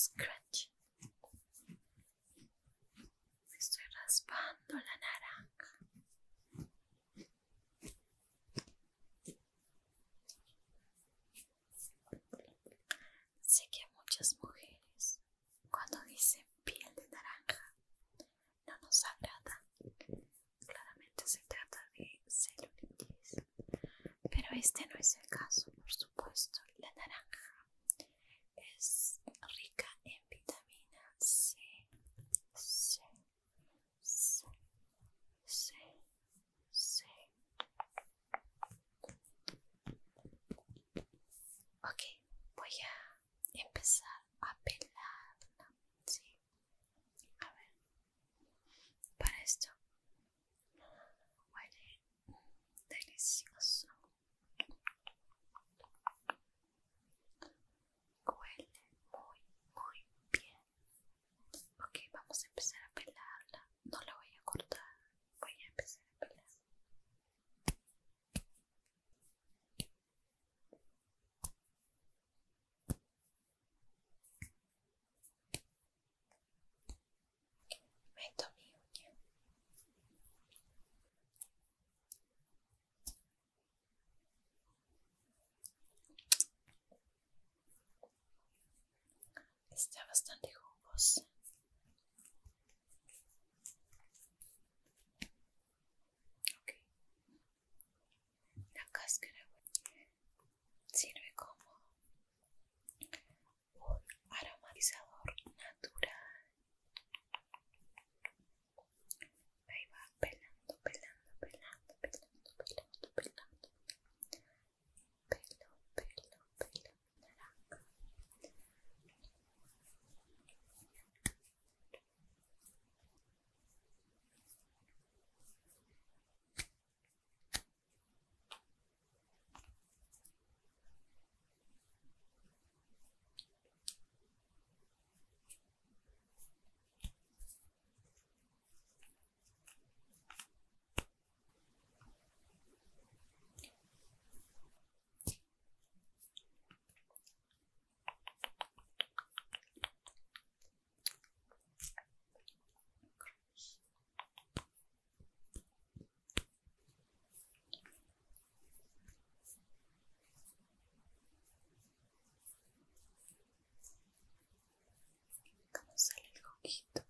Scratch. Me estoy raspando la naranja. Sé que muchas mujeres, cuando dicen piel de naranja, no nos agrada. Claramente se trata de celulitis. Pero este no es el caso, Está bastante jugosa. какие-то.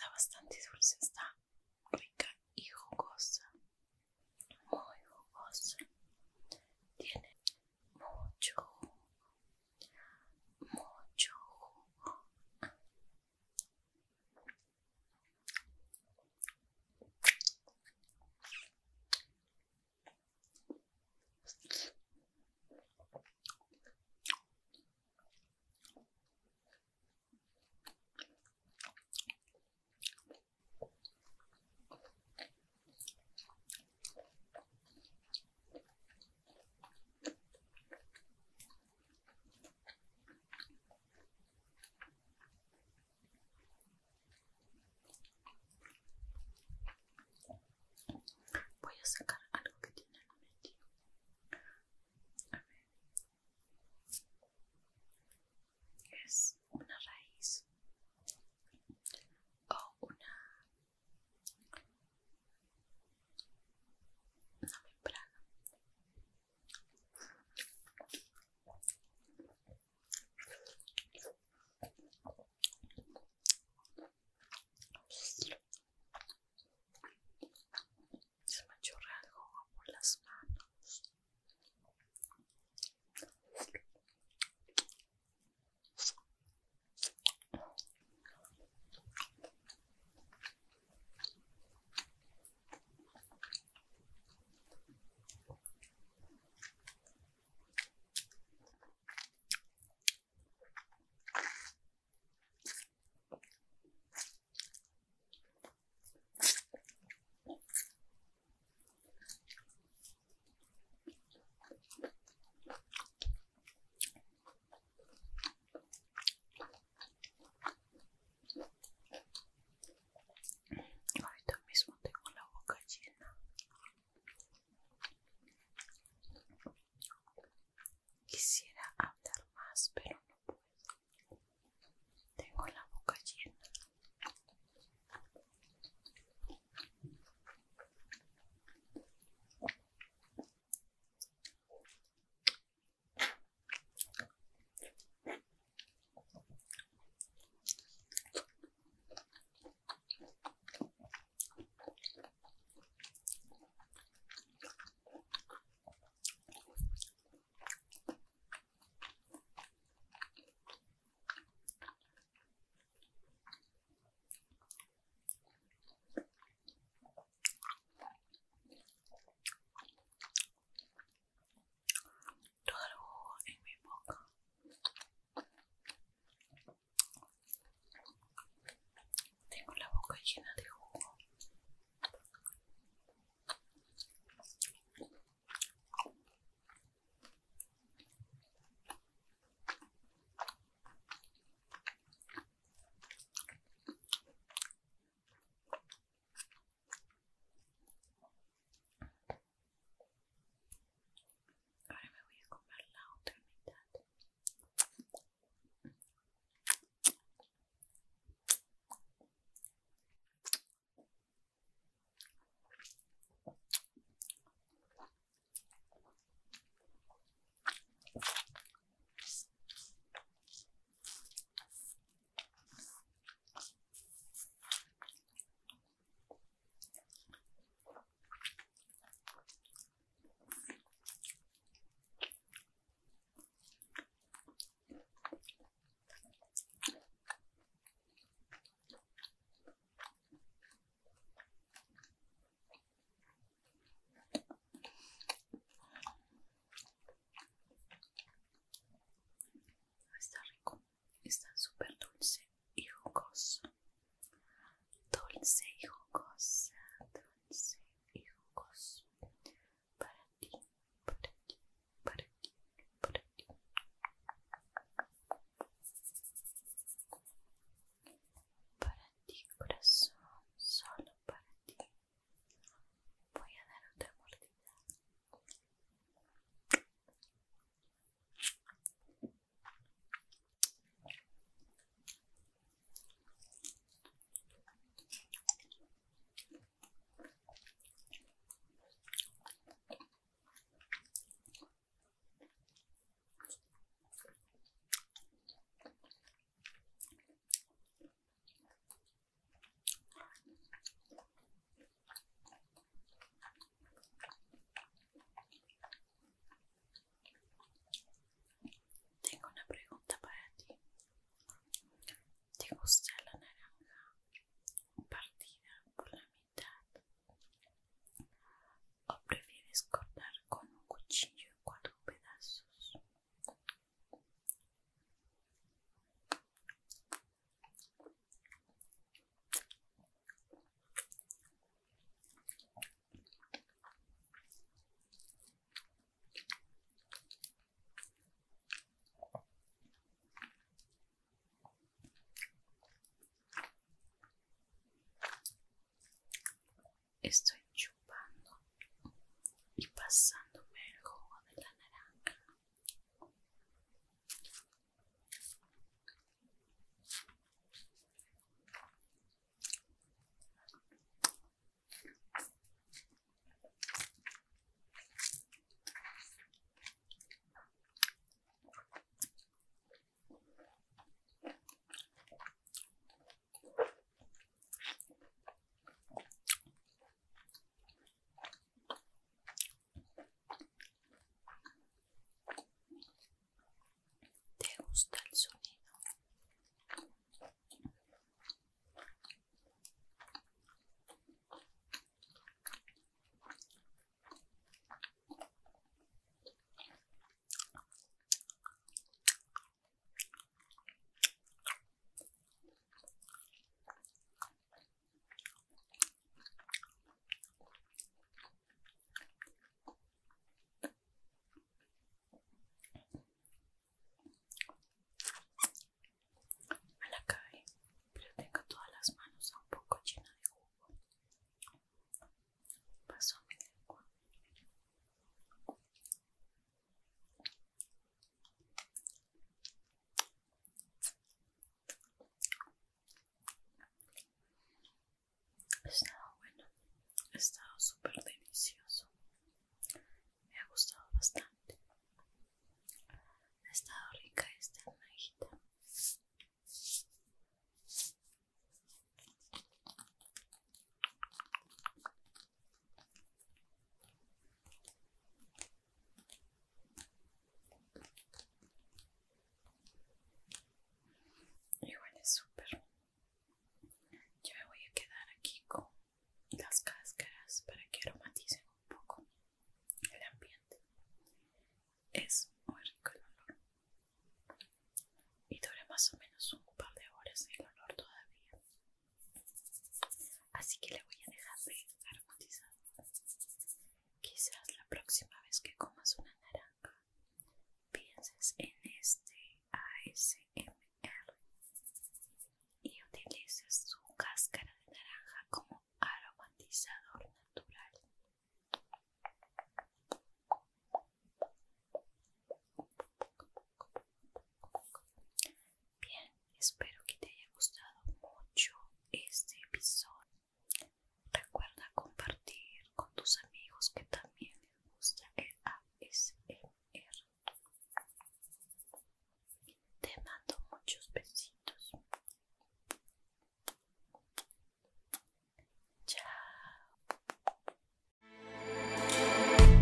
está bastante dulce, está